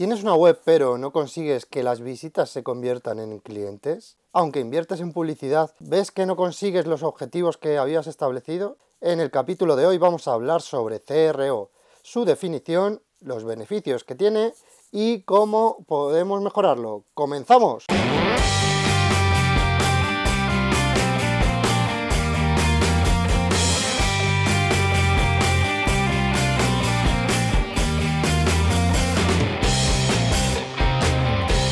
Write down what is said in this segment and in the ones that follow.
¿Tienes una web pero no consigues que las visitas se conviertan en clientes? Aunque inviertes en publicidad, ¿ves que no consigues los objetivos que habías establecido? En el capítulo de hoy vamos a hablar sobre CRO, su definición, los beneficios que tiene y cómo podemos mejorarlo. ¡Comenzamos!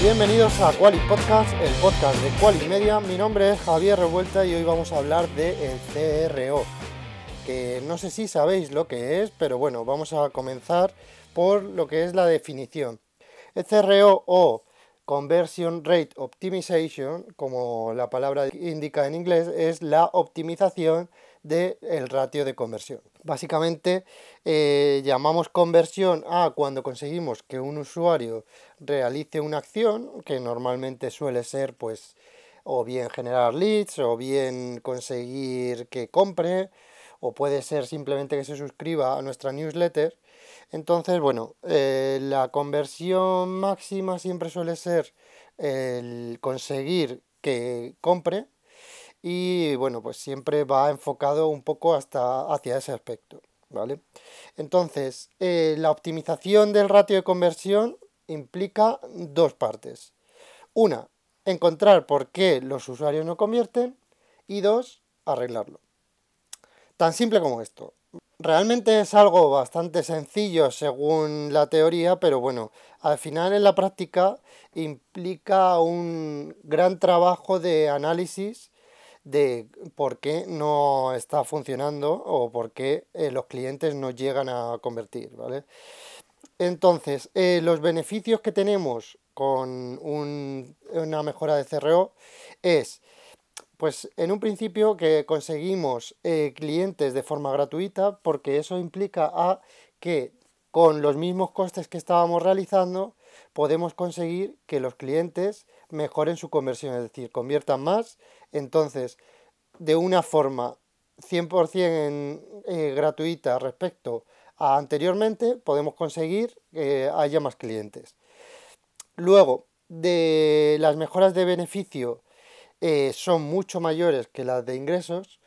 Bienvenidos a Quali Podcast, el podcast de Quali Media. Mi nombre es Javier Revuelta y hoy vamos a hablar de el CRO, que no sé si sabéis lo que es, pero bueno, vamos a comenzar por lo que es la definición. El CRO o Conversion Rate Optimization, como la palabra indica en inglés, es la optimización del ratio de conversión. Básicamente eh, llamamos conversión a cuando conseguimos que un usuario realice una acción, que normalmente suele ser pues o bien generar leads, o bien conseguir que compre, o puede ser simplemente que se suscriba a nuestra newsletter. Entonces, bueno, eh, la conversión máxima siempre suele ser el conseguir que compre y bueno, pues siempre va enfocado un poco hasta hacia ese aspecto, ¿vale? Entonces, eh, la optimización del ratio de conversión implica dos partes. Una, encontrar por qué los usuarios no convierten y dos, arreglarlo. Tan simple como esto. Realmente es algo bastante sencillo según la teoría, pero bueno, al final en la práctica implica un gran trabajo de análisis de por qué no está funcionando o por qué eh, los clientes no llegan a convertir, ¿vale? Entonces, eh, los beneficios que tenemos con una mejora de CRO es, pues en un principio que conseguimos eh, clientes de forma gratuita, porque eso implica a que con los mismos costes que estábamos realizando, podemos conseguir que los clientes mejoren su conversión, es decir, conviertan más. Entonces, de una forma 100% eh, gratuita respecto a anteriormente, podemos conseguir que haya más clientes. Luego, de las mejoras de beneficio eh, son mucho mayores que las de ingresos,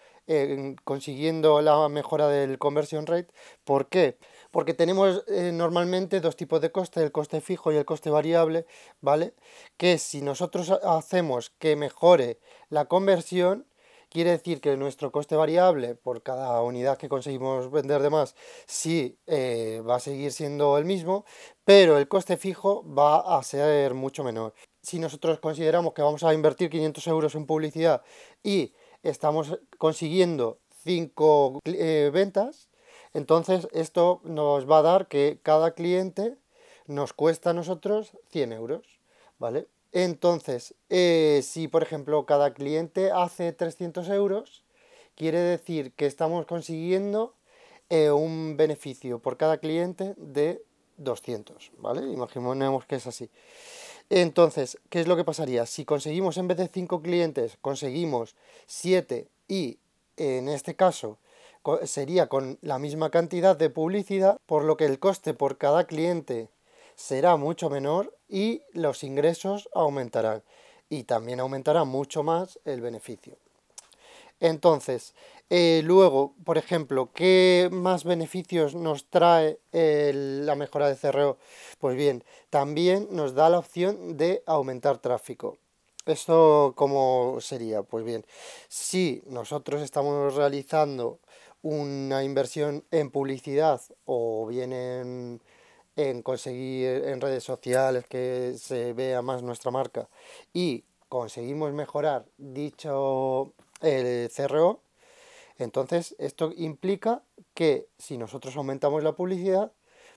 consiguiendo la mejora del conversion rate. ¿Por qué? Porque tenemos eh, normalmente dos tipos de coste, el coste fijo y el coste variable, ¿vale? Que si nosotros hacemos que mejore la conversión, quiere decir que nuestro coste variable por cada unidad que conseguimos vender de más sí eh, va a seguir siendo el mismo, pero el coste fijo va a ser mucho menor. Si nosotros consideramos que vamos a invertir 500 euros en publicidad y estamos consiguiendo 5 eh, ventas, entonces, esto nos va a dar que cada cliente nos cuesta a nosotros 100 euros, ¿vale? Entonces, eh, si por ejemplo cada cliente hace 300 euros, quiere decir que estamos consiguiendo eh, un beneficio por cada cliente de 200, ¿vale? Imaginemos que es así. Entonces, ¿qué es lo que pasaría? Si conseguimos en vez de 5 clientes, conseguimos 7 y en este caso sería con la misma cantidad de publicidad, por lo que el coste por cada cliente será mucho menor y los ingresos aumentarán. Y también aumentará mucho más el beneficio. Entonces, eh, luego, por ejemplo, ¿qué más beneficios nos trae la mejora de CRO? Pues bien, también nos da la opción de aumentar tráfico. ¿Esto cómo sería? Pues bien, si nosotros estamos realizando una inversión en publicidad o bien en, conseguir en redes sociales que se vea más nuestra marca y conseguimos mejorar dicho el CRO, entonces esto implica que si nosotros aumentamos la publicidad,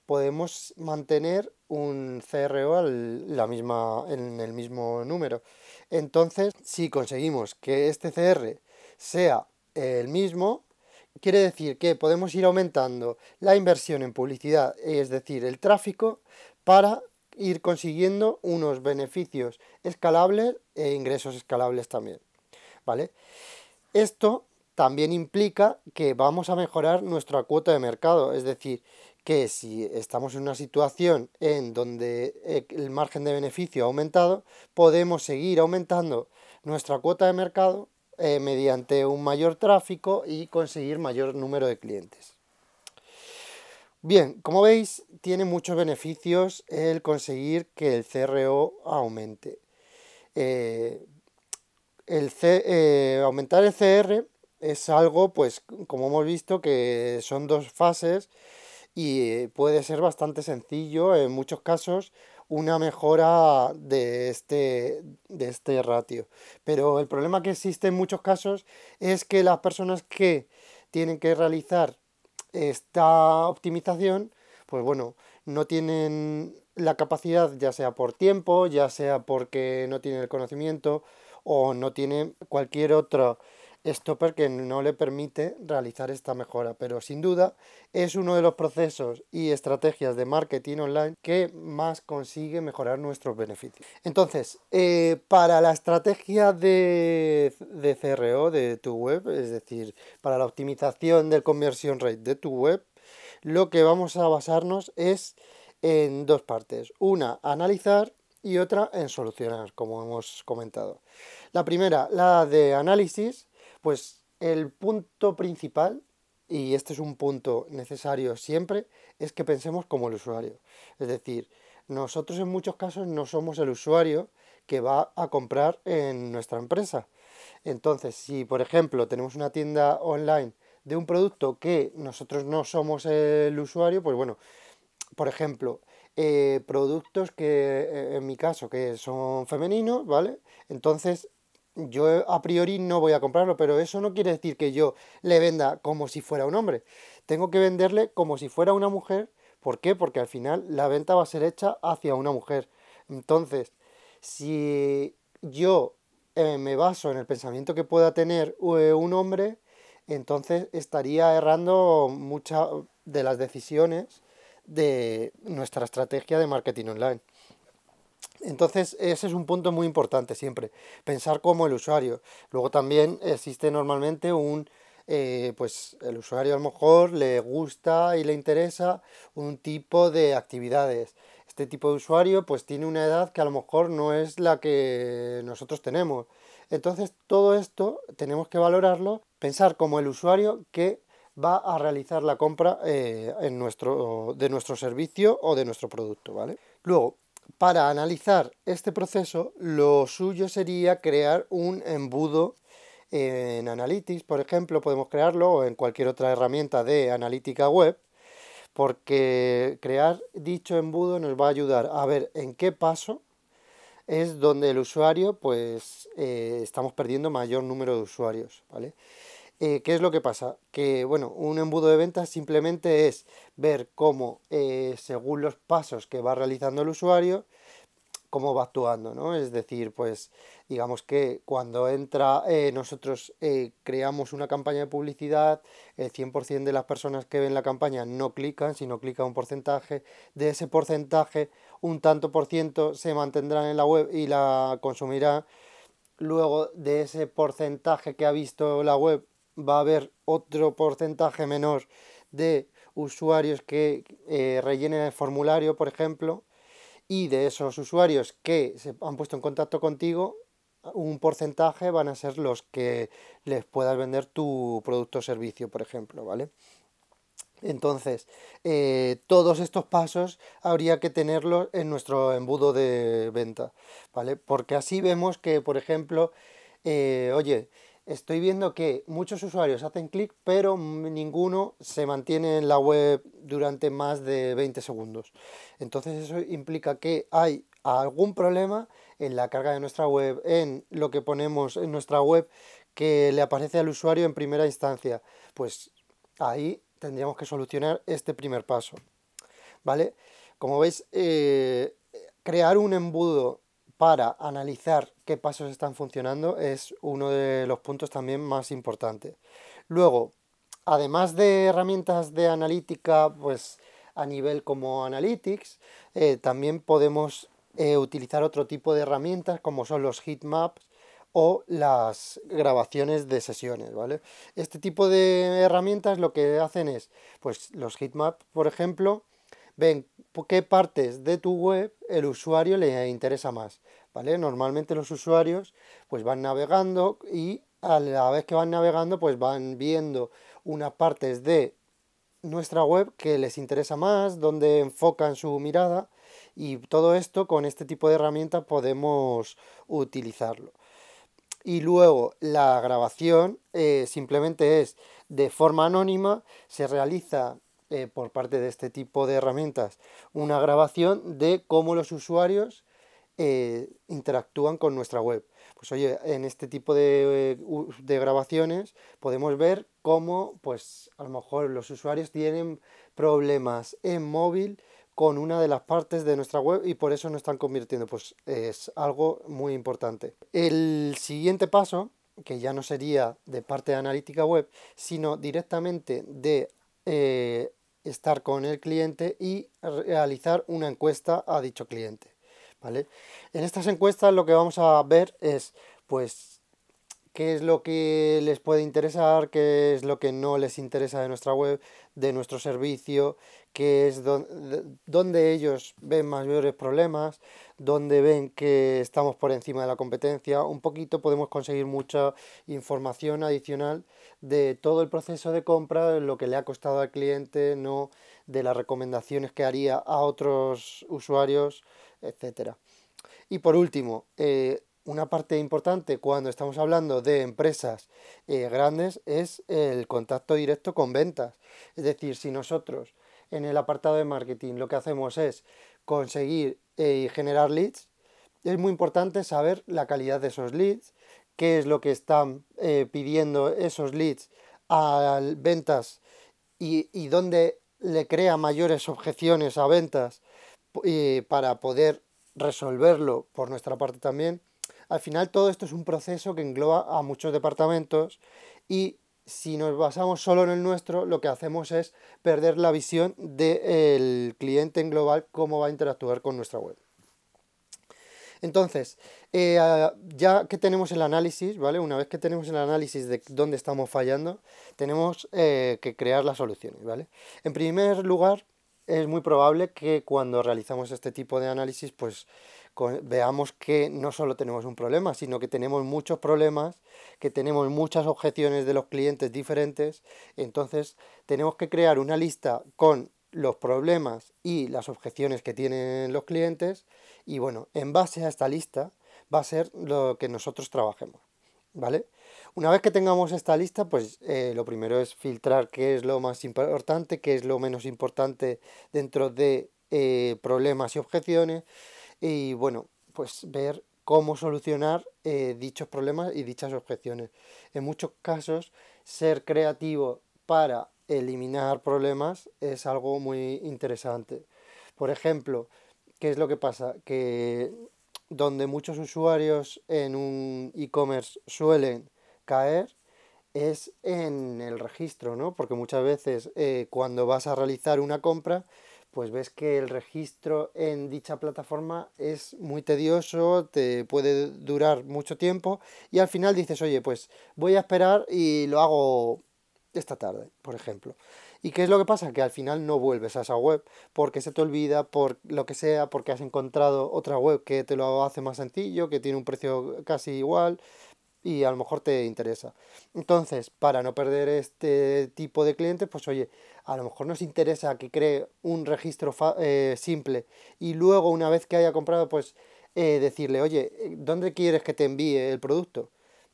podemos mantener un CRO la misma, en el mismo número. Entonces, si conseguimos que este CR sea el mismo, Quiere decir que podemos ir aumentando la inversión en publicidad, es decir, el tráfico, para ir consiguiendo unos beneficios escalables e ingresos escalables también. ¿Vale? Esto también implica que vamos a mejorar nuestra cuota de mercado, es decir, que si estamos en una situación en donde eh, el margen de beneficio ha aumentado, podemos seguir aumentando nuestra cuota de mercado eh, mediante un mayor tráfico y conseguir mayor número de clientes. Bien, como veis, tiene muchos beneficios el conseguir que el CRO aumente. Eh, el aumentar el CR es algo, pues, como hemos visto, que son dos fases y puede ser bastante sencillo en muchos casos una mejora de este, de este ratio. Pero el problema que existe en muchos casos es que las personas que tienen que realizar esta optimización, pues bueno, no tienen la capacidad, ya sea por tiempo, ya sea porque no tienen el conocimiento o no tienen cualquier otro stopper que no le permite realizar esta mejora, pero sin duda es uno de los procesos y estrategias de marketing online que más consigue mejorar nuestros beneficios. Entonces, eh, para la estrategia de, de CRO de tu web, es decir, para la optimización del conversion rate de tu web, lo que vamos a basarnos es en dos partes. Una, analizar y otra en solucionar, como hemos comentado. La primera, la de análisis, pues el punto principal, y este es un punto necesario siempre, es que pensemos como el usuario. Es decir, nosotros en muchos casos no somos el usuario que va a comprar en nuestra empresa. Entonces, si por ejemplo tenemos una tienda online de un producto que nosotros no somos el usuario, pues bueno, por ejemplo, eh, productos que eh, en mi caso que son femeninos, ¿vale? Entonces yo a priori no voy a comprarlo, pero eso no quiere decir que yo le venda como si fuera un hombre. Tengo que venderle como si fuera una mujer. ¿Por qué? Porque al final la venta va a ser hecha hacia una mujer. Entonces, si yo eh, me baso en el pensamiento que pueda tener eh, un hombre, entonces estaría errando muchas de las decisiones de nuestra estrategia de marketing online. Entonces, ese es un punto muy importante siempre, pensar como el usuario. Luego también existe normalmente un, eh, pues el usuario a lo mejor le gusta y le interesa un tipo de actividades. Este tipo de usuario pues tiene una edad que a lo mejor no es la que nosotros tenemos. Entonces, todo esto tenemos que valorarlo, pensar como el usuario que va a realizar la compra eh, en nuestro, de nuestro servicio o de nuestro producto, ¿vale? Luego, para analizar este proceso, lo suyo sería crear un embudo en Analytics, por ejemplo, podemos crearlo o en cualquier otra herramienta de analítica web, porque crear dicho embudo nos va a ayudar a ver en qué paso es donde el usuario, pues eh, estamos perdiendo mayor número de usuarios, ¿vale? Eh, ¿Qué es lo que pasa? Que, bueno, un embudo de ventas simplemente es ver cómo, eh, según los pasos que va realizando el usuario, cómo va actuando, ¿no? Es decir, pues digamos que cuando entra, eh, nosotros creamos una campaña de publicidad, el 100% de las personas que ven la campaña no clican, sino clica un porcentaje, de ese porcentaje un tanto por ciento se mantendrán en la web y la consumirá. Luego de ese porcentaje que ha visto la web, va a haber otro porcentaje menor de usuarios que eh, rellenen el formulario, por ejemplo, y de esos usuarios que se han puesto en contacto contigo, un porcentaje van a ser los que les puedas vender tu producto o servicio, por ejemplo, ¿vale? Entonces, eh, todos estos pasos habría que tenerlos en nuestro embudo de venta, ¿vale? Porque así vemos que, por ejemplo, eh, oye, estoy viendo que muchos usuarios hacen clic, pero ninguno se mantiene en la web durante más de 20 segundos. Entonces eso implica que hay algún problema en la carga de nuestra web, en lo que ponemos en nuestra web que le aparece al usuario en primera instancia. Pues ahí tendríamos que solucionar este primer paso. ¿Vale? Como veis, eh, crear un embudo para analizar qué pasos están funcionando es uno de los puntos también más importantes. Luego, además de herramientas de analítica, pues a nivel como Analytics, eh, también podemos eh, utilizar otro tipo de herramientas como son los heatmaps o las grabaciones de sesiones, ¿vale? Este tipo de herramientas lo que hacen es, pues los heatmap, por ejemplo, ven qué partes de tu web el usuario le interesa más, ¿vale? Normalmente los usuarios pues van navegando y a la vez que van navegando pues van viendo unas partes de nuestra web que les interesa más, donde enfocan su mirada y todo esto con este tipo de herramientas podemos utilizarlo. Y luego la grabación eh, simplemente es de forma anónima, se realiza eh, por parte de este tipo de herramientas una grabación de cómo los usuarios eh, interactúan con nuestra web. Pues oye, en este tipo de, de, grabaciones podemos ver cómo, pues a lo mejor los usuarios tienen problemas en móvil con una de las partes de nuestra web y por eso no están convirtiendo. Pues es algo muy importante. El siguiente paso, que ya no sería de parte de analítica web, sino directamente de eh, estar con el cliente y realizar una encuesta a dicho cliente. ¿vale? En estas encuestas lo que vamos a ver es pues qué es lo que les puede interesar, qué es lo que no les interesa de nuestra web, de nuestro servicio, qué es donde, ellos ven mayores problemas, donde ven que estamos por encima de la competencia. Un poquito podemos conseguir mucha información adicional de todo el proceso de compra, lo que le ha costado al cliente, no de las recomendaciones que haría a otros usuarios, etcétera. Y por último, eh, una parte importante cuando estamos hablando de empresas eh, grandes es el contacto directo con ventas. Es decir, si nosotros en el apartado de marketing lo que hacemos es conseguir eh, y generar leads, es muy importante saber la calidad de esos leads, qué es lo que están eh, pidiendo esos leads a ventas y, y dónde le crea mayores objeciones a ventas para poder resolverlo por nuestra parte también al final todo esto es un proceso que engloba a muchos departamentos y si nos basamos solo en el nuestro, lo que hacemos es perder la visión del cliente en global, cómo va a interactuar con nuestra web. Entonces, eh, ya que tenemos el análisis, ¿vale? Una vez que tenemos el análisis de dónde estamos fallando, tenemos eh, que crear las soluciones, ¿vale? En primer lugar, es muy probable que cuando realizamos este tipo de análisis, pues veamos que no solo tenemos un problema, sino que tenemos muchos problemas, que tenemos muchas objeciones de los clientes diferentes. Entonces, tenemos que crear una lista con los problemas y las objeciones que tienen los clientes. Y bueno, en base a esta lista va a ser lo que nosotros trabajemos. ¿Vale? Una vez que tengamos esta lista, pues eh, lo primero es filtrar qué es lo más importante, qué es lo menos importante dentro de eh, problemas y objeciones. Y bueno, pues ver cómo solucionar eh, dichos problemas y dichas objeciones. En muchos casos, ser creativo para eliminar problemas es algo muy interesante. Por ejemplo, ¿qué es lo que pasa? Que donde muchos usuarios en un e-commerce suelen caer es en el registro, ¿no? Porque muchas veces eh, cuando vas a realizar una compra, pues ves que el registro en dicha plataforma es muy tedioso, te puede durar mucho tiempo y al final dices, oye, pues voy a esperar y lo hago esta tarde, por ejemplo. ¿Y qué es lo que pasa? Que al final no vuelves a esa web porque se te olvida, por lo que sea, porque has encontrado otra web que te lo hace más sencillo, que tiene un precio casi igual, y a lo mejor te interesa. Entonces, para no perder este tipo de clientes, pues oye, a lo mejor nos interesa que cree un registro eh, simple y luego una vez que haya comprado, pues eh, decirle, oye, ¿dónde quieres que te envíe el producto?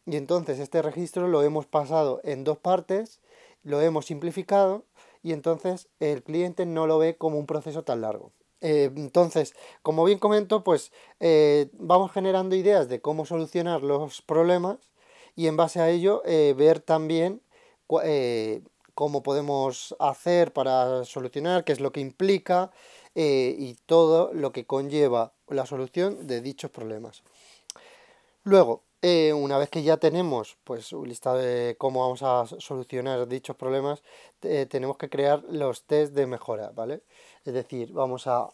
Y entonces este registro lo hemos pasado en dos partes, lo hemos simplificado y entonces el cliente no lo ve como un proceso tan largo. Eh, entonces, como bien comento, pues eh, vamos generando ideas de cómo solucionar los problemas y en base a ello eh, ver también cómo podemos hacer para solucionar, qué es lo que implica y todo lo que conlleva la solución de dichos problemas. Luego, una vez que ya tenemos pues un listado de cómo vamos a solucionar dichos problemas, tenemos que crear los test de mejora, ¿vale? Es decir, vamos a,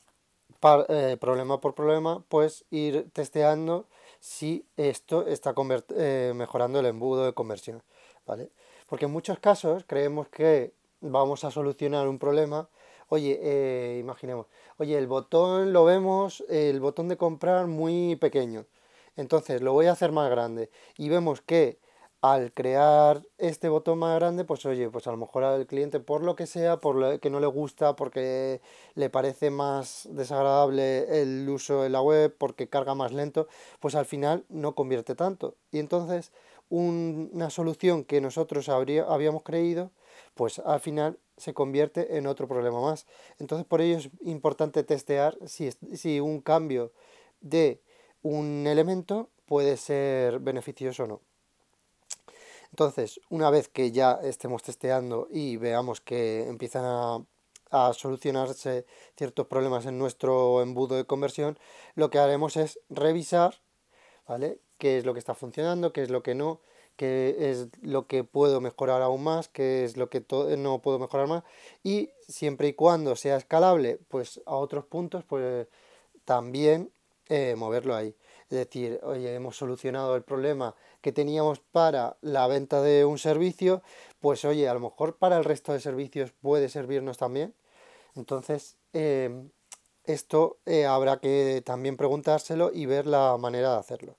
eh, problema por problema, pues ir testeando si esto está eh, mejorando el embudo de conversión, ¿vale? Porque en muchos casos creemos que vamos a solucionar un problema. Oye, eh, imaginemos, oye, el botón lo vemos, el botón de comprar muy pequeño. Entonces lo voy a hacer más grande. Y vemos que al crear este botón más grande, pues oye, pues a lo mejor al cliente por lo que sea, por lo que no le gusta, porque le parece más desagradable el uso de la web, porque carga más lento, pues al final no convierte tanto. Y entonces una solución que nosotros habíamos creído, pues al final se convierte en otro problema más. Entonces por ello es importante testear si, si un cambio de un elemento puede ser beneficioso o no. Entonces, una vez que ya estemos testeando y veamos que empiezan a, solucionarse ciertos problemas en nuestro embudo de conversión, lo que haremos es revisar, ¿vale? ¿Qué es lo que está funcionando, qué es lo que no, qué es lo que puedo mejorar aún más, qué es lo que no puedo mejorar más y siempre y cuando sea escalable, pues a otros puntos, pues también eh, moverlo ahí. Es decir, oye, hemos solucionado el problema que teníamos para la venta de un servicio, pues oye, a lo mejor para el resto de servicios puede servirnos también. Entonces, em, esto eh, habrá que también preguntárselo y ver la manera de hacerlo.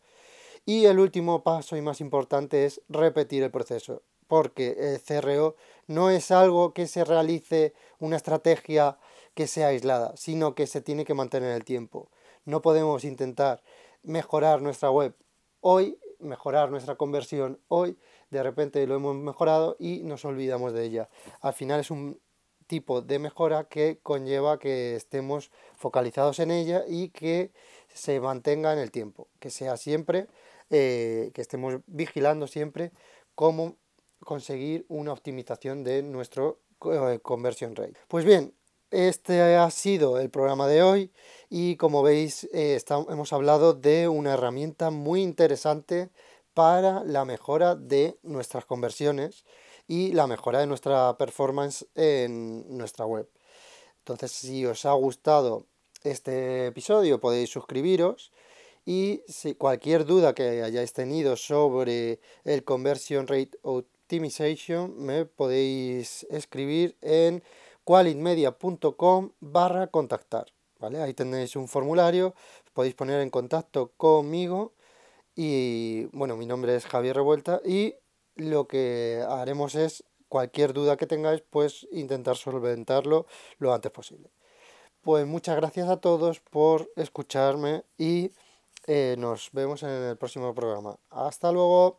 Y el último paso y más importante es repetir el proceso, porque el CRO no es algo que se realice una estrategia que sea aislada, sino que se tiene que mantener el tiempo. No podemos intentar mejorar nuestra web hoy, mejorar nuestra conversión hoy, de repente lo hemos mejorado y nos olvidamos de ella. Al final es un tipo de mejora que conlleva que estemos focalizados en ella y que se mantenga en el tiempo, que sea siempre, eh, que estemos vigilando siempre cómo conseguir una optimización de nuestro eh, conversion rate. Pues bien, este ha sido el programa de hoy y como veis eh, hemos hablado de una herramienta muy interesante para la mejora de nuestras conversiones y la mejora de nuestra performance en nuestra web. Entonces si os ha gustado este episodio podéis suscribiros y si cualquier duda que hayáis tenido sobre el conversion rate optimization me podéis escribir en qualitmedia.com barra contactar. ¿vale? Ahí tenéis un formulario, podéis poner en contacto conmigo y bueno, mi nombre es Javier Revuelta y lo que haremos es cualquier duda que tengáis, pues intentar solventarlo lo antes posible. Pues muchas gracias a todos por escucharme y eh, nos vemos en el próximo programa. Hasta luego.